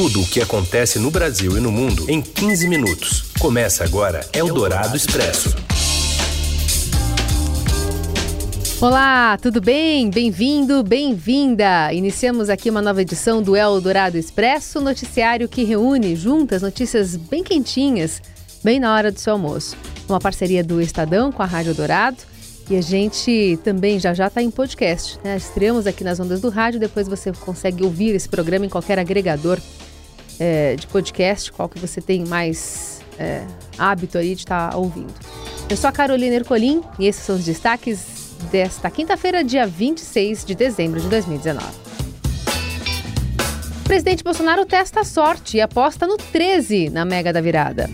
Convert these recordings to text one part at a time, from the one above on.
Tudo o que acontece no Brasil e no mundo em 15 minutos. Começa agora Eldorado Expresso. Olá, tudo bem? Bem-vindo, bem-vinda! Iniciamos aqui uma nova edição do Eldorado Expresso, noticiário que reúne juntas notícias bem quentinhas, bem na hora do seu almoço. Uma parceria do Estadão com a Rádio Dourado e a gente também já já está em podcast. Né? Estreamos aqui nas ondas do rádio, depois você consegue ouvir esse programa em qualquer agregador é, de podcast, qual que você tem mais é, hábito aí de estar tá ouvindo. Eu sou a Carolina Ercolim e esses são os destaques desta quinta-feira, dia 26 de dezembro de 2019. O presidente Bolsonaro testa a sorte e aposta no 13 na Mega da Virada.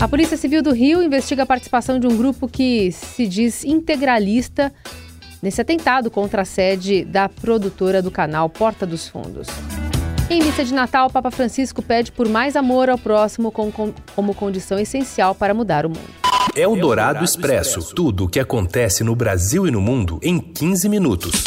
A Polícia Civil do Rio investiga a participação de um grupo que se diz integralista nesse atentado contra a sede da produtora do canal Porta dos Fundos. Em missa de Natal, o Papa Francisco pede por mais amor ao próximo como condição essencial para mudar o mundo. É o Dourado Expresso. Tudo o que acontece no Brasil e no mundo em 15 minutos.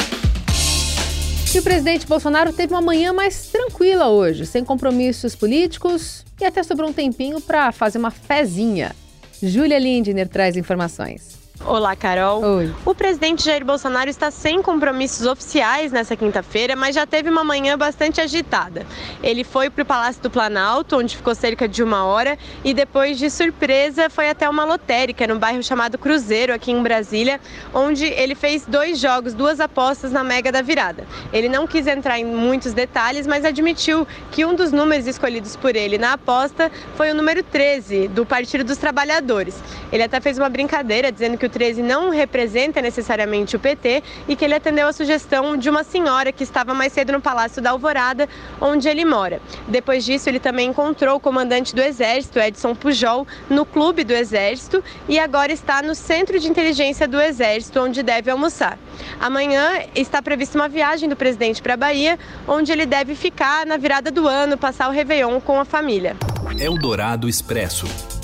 E o presidente Bolsonaro teve uma manhã mais tranquila hoje, sem compromissos políticos e até sobrou um tempinho para fazer uma fezinha. Júlia Lindner traz informações. Olá, Carol. Oi. O presidente Jair Bolsonaro está sem compromissos oficiais nessa quinta-feira, mas já teve uma manhã bastante agitada. Ele foi para o Palácio do Planalto, onde ficou cerca de uma hora, e depois, de surpresa, foi até uma lotérica no bairro chamado Cruzeiro, aqui em Brasília, onde ele fez dois jogos, duas apostas na Mega da Virada. Ele não quis entrar em muitos detalhes, mas admitiu que um dos números escolhidos por ele na aposta foi o número 13, do Partido dos Trabalhadores. Ele até fez uma brincadeira dizendo que o 13 não representa necessariamente o PT e que ele atendeu a sugestão de uma senhora que estava mais cedo no Palácio da Alvorada, onde ele mora. Depois disso, ele também encontrou o comandante do Exército, Edson Pujol, no clube do Exército e agora está no Centro de Inteligência do Exército, onde deve almoçar. Amanhã está prevista uma viagem do presidente para a Bahia, onde ele deve ficar na virada do ano, passar o Réveillon com a família. Eldorado Expresso.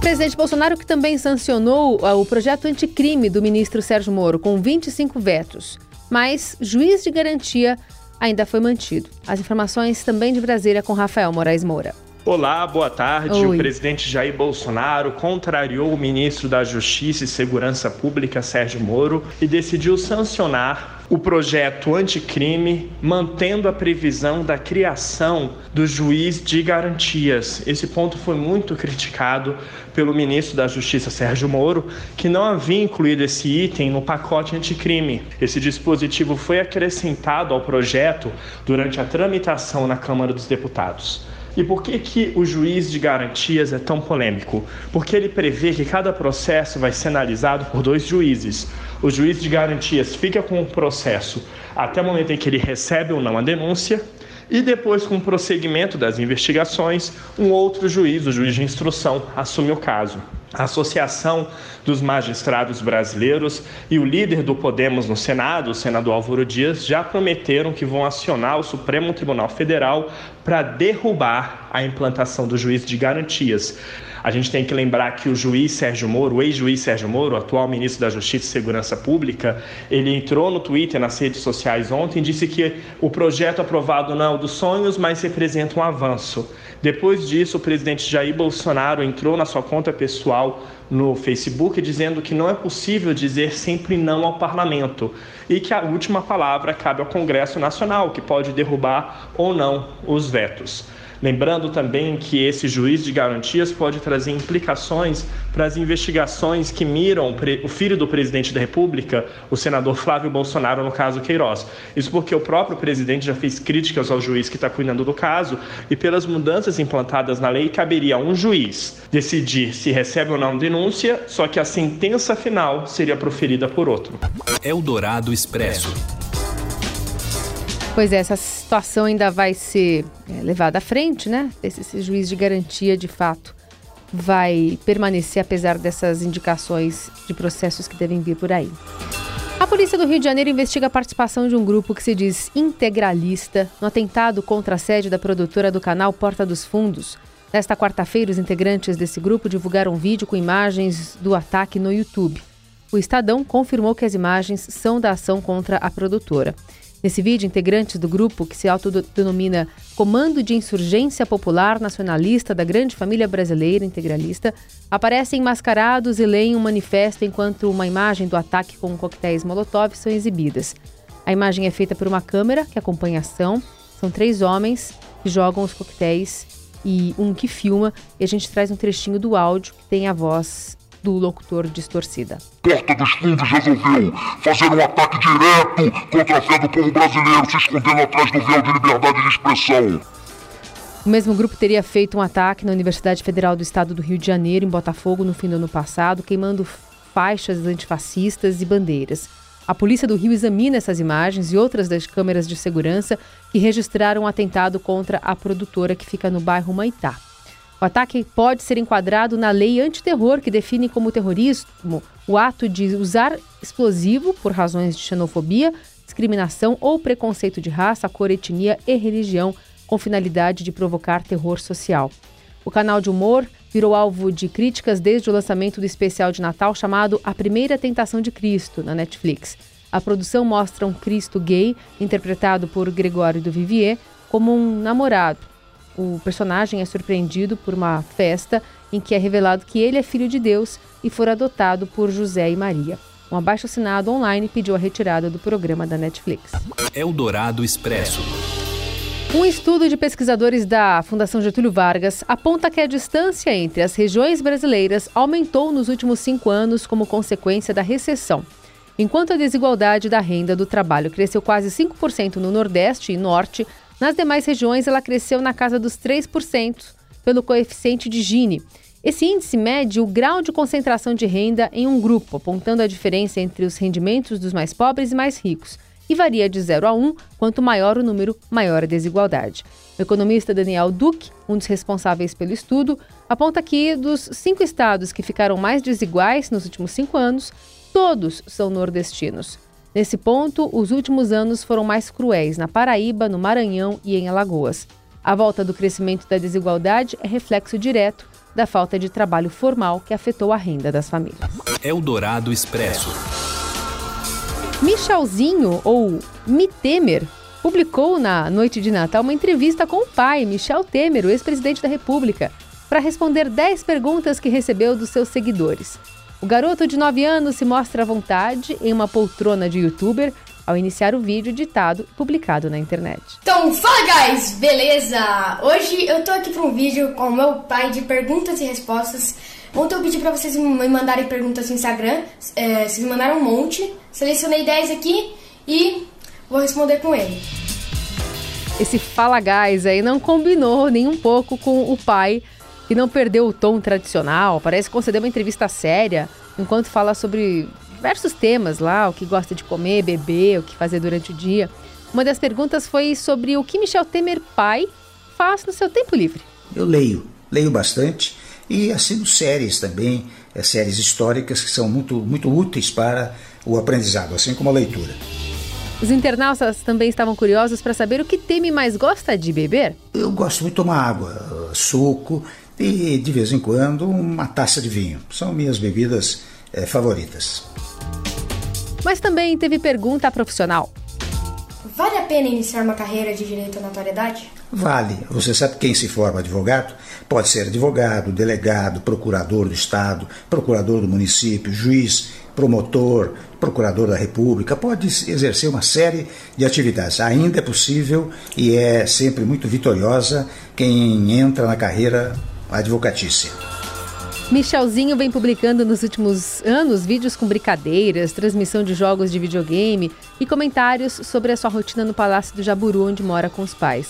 Presidente Bolsonaro que também sancionou uh, o projeto anticrime do ministro Sérgio Moro com 25 vetos, mas juiz de garantia ainda foi mantido. As informações também de Brasília com Rafael Moraes Moura. Olá, boa tarde. Oi. O presidente Jair Bolsonaro contrariou o ministro da Justiça e Segurança Pública, Sérgio Moro, e decidiu sancionar o projeto anticrime, mantendo a previsão da criação do juiz de garantias. Esse ponto foi muito criticado pelo ministro da Justiça, Sérgio Moro, que não havia incluído esse item no pacote anticrime. Esse dispositivo foi acrescentado ao projeto durante a tramitação na Câmara dos Deputados. E por que, que o juiz de garantias é tão polêmico? Porque ele prevê que cada processo vai ser analisado por dois juízes o juiz de garantias fica com o processo até o momento em que ele recebe ou não a denúncia e depois, com o prosseguimento das investigações, um outro juiz, o juiz de instrução, assume o caso. A Associação dos Magistrados Brasileiros e o líder do Podemos no Senado, o senador Álvaro Dias, já prometeram que vão acionar o Supremo Tribunal Federal para derrubar a implantação do juiz de garantias. A gente tem que lembrar que o juiz Sérgio Moro, o ex-juiz Sérgio Moro, atual ministro da Justiça e Segurança Pública, ele entrou no Twitter, nas redes sociais ontem, disse que o projeto aprovado não é o dos sonhos, mas representa um avanço. Depois disso, o presidente Jair Bolsonaro entrou na sua conta pessoal no Facebook dizendo que não é possível dizer sempre não ao parlamento e que a última palavra cabe ao Congresso Nacional, que pode derrubar ou não os vetos. Lembrando também que esse juiz de garantias pode trazer implicações para as investigações que miram o filho do presidente da República, o senador Flávio Bolsonaro, no caso Queiroz. Isso porque o próprio presidente já fez críticas ao juiz que está cuidando do caso e pelas mudanças implantadas na lei, caberia a um juiz decidir se recebe ou não denúncia, só que a sentença final seria proferida por outro. Eldorado Expresso. Pois é, essa situação ainda vai ser é, levada à frente, né? Esse, esse juiz de garantia, de fato, vai permanecer apesar dessas indicações de processos que devem vir por aí. A polícia do Rio de Janeiro investiga a participação de um grupo que se diz integralista no atentado contra a sede da produtora do canal Porta dos Fundos. Nesta quarta-feira, os integrantes desse grupo divulgaram um vídeo com imagens do ataque no YouTube. O Estadão confirmou que as imagens são da ação contra a produtora. Nesse vídeo, integrantes do grupo, que se autodenomina Comando de Insurgência Popular Nacionalista da Grande Família Brasileira Integralista, aparecem mascarados e leem um manifesto enquanto uma imagem do ataque com coquetéis Molotov são exibidas. A imagem é feita por uma câmera que acompanha a ação. São três homens que jogam os coquetéis e um que filma. E a gente traz um trechinho do áudio que tem a voz do locutor distorcida. Porta dos Fundos resolveu fazer um ataque direto contra a fé do povo brasileiro, se escondendo atrás do véu de liberdade de expressão. O mesmo grupo teria feito um ataque na Universidade Federal do Estado do Rio de Janeiro, em Botafogo, no fim do ano passado, queimando faixas antifascistas e bandeiras. A polícia do Rio examina essas imagens e outras das câmeras de segurança que registraram o um atentado contra a produtora que fica no bairro Maitá. O ataque pode ser enquadrado na lei antiterror, que define como terrorismo o ato de usar explosivo por razões de xenofobia, discriminação ou preconceito de raça, cor, etnia e religião, com finalidade de provocar terror social. O canal de humor virou alvo de críticas desde o lançamento do especial de Natal chamado A Primeira Tentação de Cristo, na Netflix. A produção mostra um Cristo gay, interpretado por Gregório do Vivier, como um namorado o personagem é surpreendido por uma festa em que é revelado que ele é filho de Deus e for adotado por José e Maria. Um abaixo assinado online pediu a retirada do programa da Netflix. Eldorado Expresso. Um estudo de pesquisadores da Fundação Getúlio Vargas aponta que a distância entre as regiões brasileiras aumentou nos últimos cinco anos como consequência da recessão. Enquanto a desigualdade da renda do trabalho cresceu quase 5% no Nordeste e Norte, nas demais regiões, ela cresceu na casa dos 3% pelo coeficiente de Gini. Esse índice mede o grau de concentração de renda em um grupo, apontando a diferença entre os rendimentos dos mais pobres e mais ricos, e varia de 0 a 1, quanto maior o número, maior a desigualdade. O economista Daniel Duque, um dos responsáveis pelo estudo, aponta que dos cinco estados que ficaram mais desiguais nos últimos cinco anos, todos são nordestinos. Nesse ponto, os últimos anos foram mais cruéis na Paraíba, no Maranhão e em Alagoas. A volta do crescimento da desigualdade é reflexo direto da falta de trabalho formal que afetou a renda das famílias. Eldorado Expresso. Michelzinho, ou Mitemer, publicou na noite de Natal uma entrevista com o pai, Michel Temer, o ex-presidente da República, para responder 10 perguntas que recebeu dos seus seguidores. O garoto de 9 anos se mostra à vontade em uma poltrona de youtuber ao iniciar o vídeo editado e publicado na internet. Então, fala guys, beleza? Hoje eu tô aqui para um vídeo com o meu pai de perguntas e respostas. Ontem eu pedi para vocês me mandarem perguntas no Instagram, é, vocês me mandaram um monte, selecionei 10 aqui e vou responder com ele. Esse Fala Guys aí não combinou nem um pouco com o pai que não perdeu o tom tradicional, parece conceder uma entrevista séria, enquanto fala sobre diversos temas lá, o que gosta de comer, beber, o que fazer durante o dia. Uma das perguntas foi sobre o que Michel Temer, pai, faz no seu tempo livre. Eu leio, leio bastante e assino séries também, é, séries históricas que são muito, muito úteis para o aprendizado, assim como a leitura. Os internautas também estavam curiosos para saber o que Temer mais gosta de beber. Eu gosto muito de tomar água, suco e de vez em quando uma taça de vinho. São minhas bebidas é, favoritas. Mas também teve pergunta profissional. Vale a pena iniciar uma carreira de direito à notoriedade? Vale. Você sabe quem se forma advogado? Pode ser advogado, delegado, procurador do Estado, procurador do município, juiz, promotor, procurador da República, pode exercer uma série de atividades. Ainda é possível e é sempre muito vitoriosa quem entra na carreira advocatícia. Michelzinho vem publicando nos últimos anos vídeos com brincadeiras, transmissão de jogos de videogame e comentários sobre a sua rotina no Palácio do Jaburu, onde mora com os pais.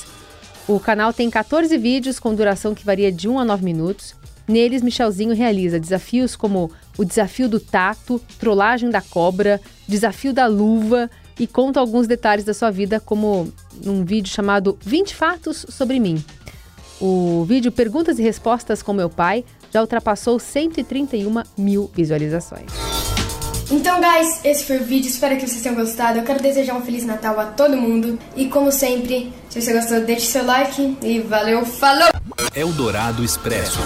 O canal tem 14 vídeos com duração que varia de 1 a 9 minutos. Neles, Michelzinho realiza desafios como o desafio do tato, trollagem da cobra, desafio da luva e conta alguns detalhes da sua vida, como num vídeo chamado 20 Fatos sobre Mim. O vídeo Perguntas e Respostas com Meu Pai já ultrapassou 131 mil visualizações. Então, guys, esse foi o vídeo. Espero que vocês tenham gostado. Eu quero desejar um Feliz Natal a todo mundo. E, como sempre, se você gostou, deixe seu like. E valeu, falou! Eldorado Expresso.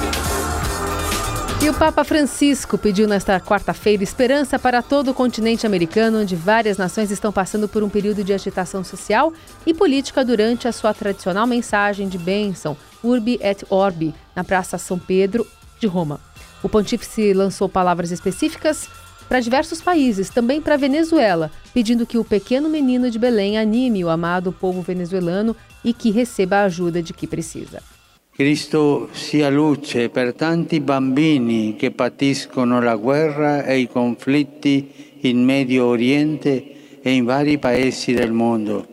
E o Papa Francisco pediu nesta quarta-feira esperança para todo o continente americano, onde várias nações estão passando por um período de agitação social e política durante a sua tradicional mensagem de bênção, Urbi et Orbi, na Praça São Pedro de Roma. O pontífice lançou palavras específicas para diversos países, também para Venezuela, pedindo que o pequeno menino de Belém anime o amado povo venezuelano e que receba a ajuda de que precisa. Cristo sia luce per tanti bambini che patiscono la guerra e i conflitti in Medio Oriente e in vari paesi del mondo.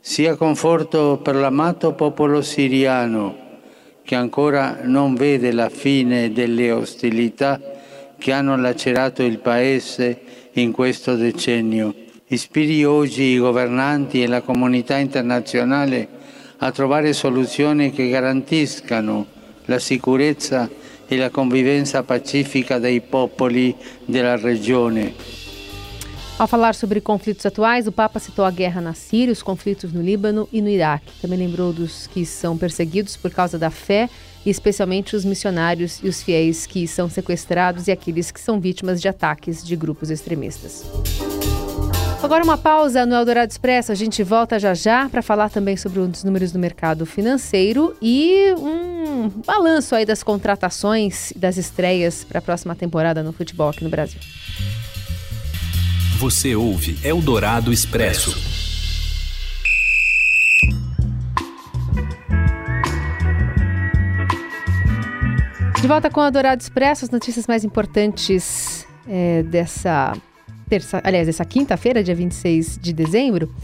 Sia conforto per l'amato popolo siriano che ancora non vede la fine delle ostilità che hanno lacerato il Paese in questo decennio. Ispiri oggi i governanti e la comunità internazionale a trovare soluzioni che garantiscano la sicurezza e la convivenza pacifica dei popoli della regione. Ao falar sobre conflitos atuais, o Papa citou a guerra na Síria, os conflitos no Líbano e no Iraque. Também lembrou dos que são perseguidos por causa da fé, e especialmente os missionários e os fiéis que são sequestrados e aqueles que são vítimas de ataques de grupos extremistas. Agora uma pausa no Eldorado Expresso. A gente volta já já para falar também sobre um dos números do mercado financeiro e um balanço aí das contratações e das estreias para a próxima temporada no futebol aqui no Brasil. Você ouve Eldorado Expresso. De volta com o Eldorado Expresso, as notícias mais importantes é, dessa terça, aliás, essa quinta-feira, dia 26 de dezembro.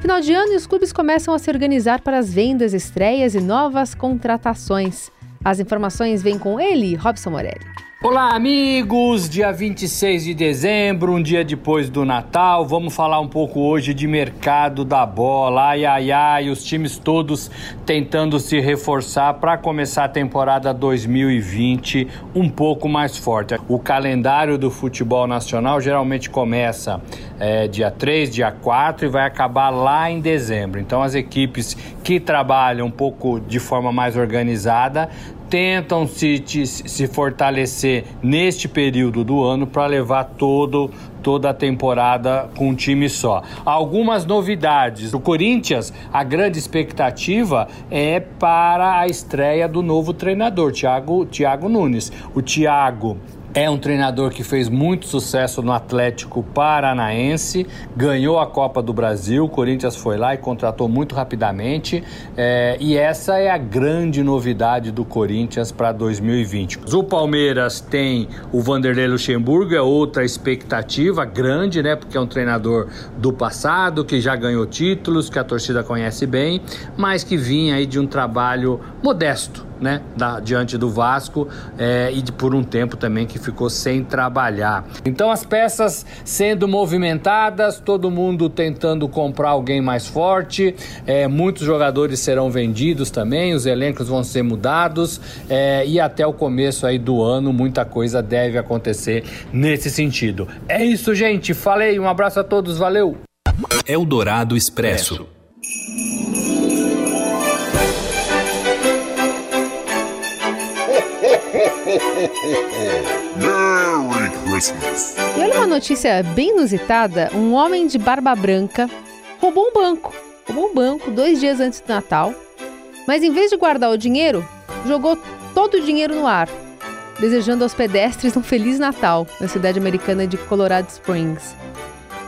Final de ano e os clubes começam a se organizar para as vendas, estreias e novas contratações. As informações vêm com ele, Robson Morelli. Olá, amigos! Dia 26 de dezembro, um dia depois do Natal, vamos falar um pouco hoje de mercado da bola. Ai, ai, ai, os times todos tentando se reforçar para começar a temporada 2020 um pouco mais forte. O calendário do futebol nacional geralmente começa é, dia 3, dia 4 e vai acabar lá em dezembro. Então, as equipes que trabalham um pouco de forma mais organizada tentam se, se fortalecer neste período do ano para levar todo toda a temporada com um time só. Algumas novidades. O Corinthians, a grande expectativa é para a estreia do novo treinador, Thiago, Thiago Nunes. O Thiago é um treinador que fez muito sucesso no Atlético Paranaense, ganhou a Copa do Brasil, o Corinthians foi lá e contratou muito rapidamente. É, e essa é a grande novidade do Corinthians para 2020. O Palmeiras tem o Vanderlei Luxemburgo, é outra expectativa grande, né? Porque é um treinador do passado, que já ganhou títulos, que a torcida conhece bem, mas que vinha aí de um trabalho modesto né, da, diante do Vasco é, e de, por um tempo também que ficou sem trabalhar. Então as peças sendo movimentadas, todo mundo tentando comprar alguém mais forte, é, muitos jogadores serão vendidos também, os elencos vão ser mudados é, e até o começo aí do ano muita coisa deve acontecer nesse sentido. É isso, gente. Falei, um abraço a todos, valeu. Eldorado Expresso. Merry Christmas! E olha uma notícia bem inusitada: um homem de barba branca roubou um banco. Roubou um banco dois dias antes do Natal, mas em vez de guardar o dinheiro, jogou todo o dinheiro no ar, desejando aos pedestres um Feliz Natal na cidade americana de Colorado Springs.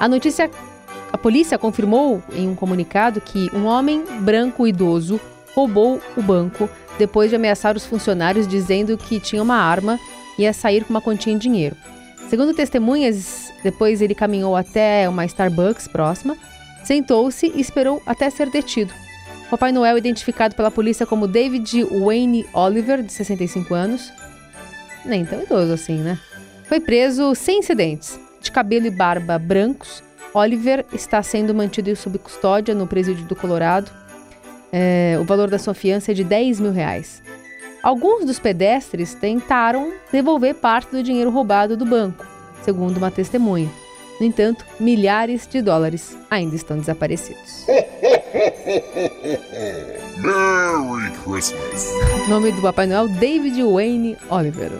A notícia, a polícia confirmou em um comunicado que um homem branco idoso roubou o banco depois de ameaçar os funcionários dizendo que tinha uma arma e ia sair com uma quantia em dinheiro. Segundo testemunhas, depois ele caminhou até uma Starbucks próxima, sentou-se e esperou até ser detido. Papai Noel, identificado pela polícia como David Wayne Oliver, de 65 anos, nem tão idoso assim, né? Foi preso sem incidentes. De cabelo e barba brancos, Oliver está sendo mantido sob custódia no presídio do Colorado é, o valor da sua fiança é de 10 mil reais. Alguns dos pedestres tentaram devolver parte do dinheiro roubado do banco, segundo uma testemunha. No entanto, milhares de dólares ainda estão desaparecidos. Merry Christmas! Nome do Papai Noel: David Wayne Oliver.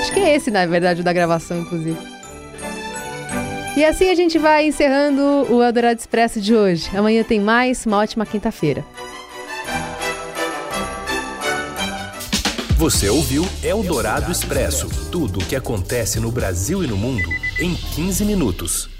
Acho que é esse, na verdade, o da gravação, inclusive. E assim a gente vai encerrando o Eldorado Expresso de hoje. Amanhã tem mais. Uma ótima quinta-feira. Você ouviu Eldorado Expresso tudo o que acontece no Brasil e no mundo em 15 minutos.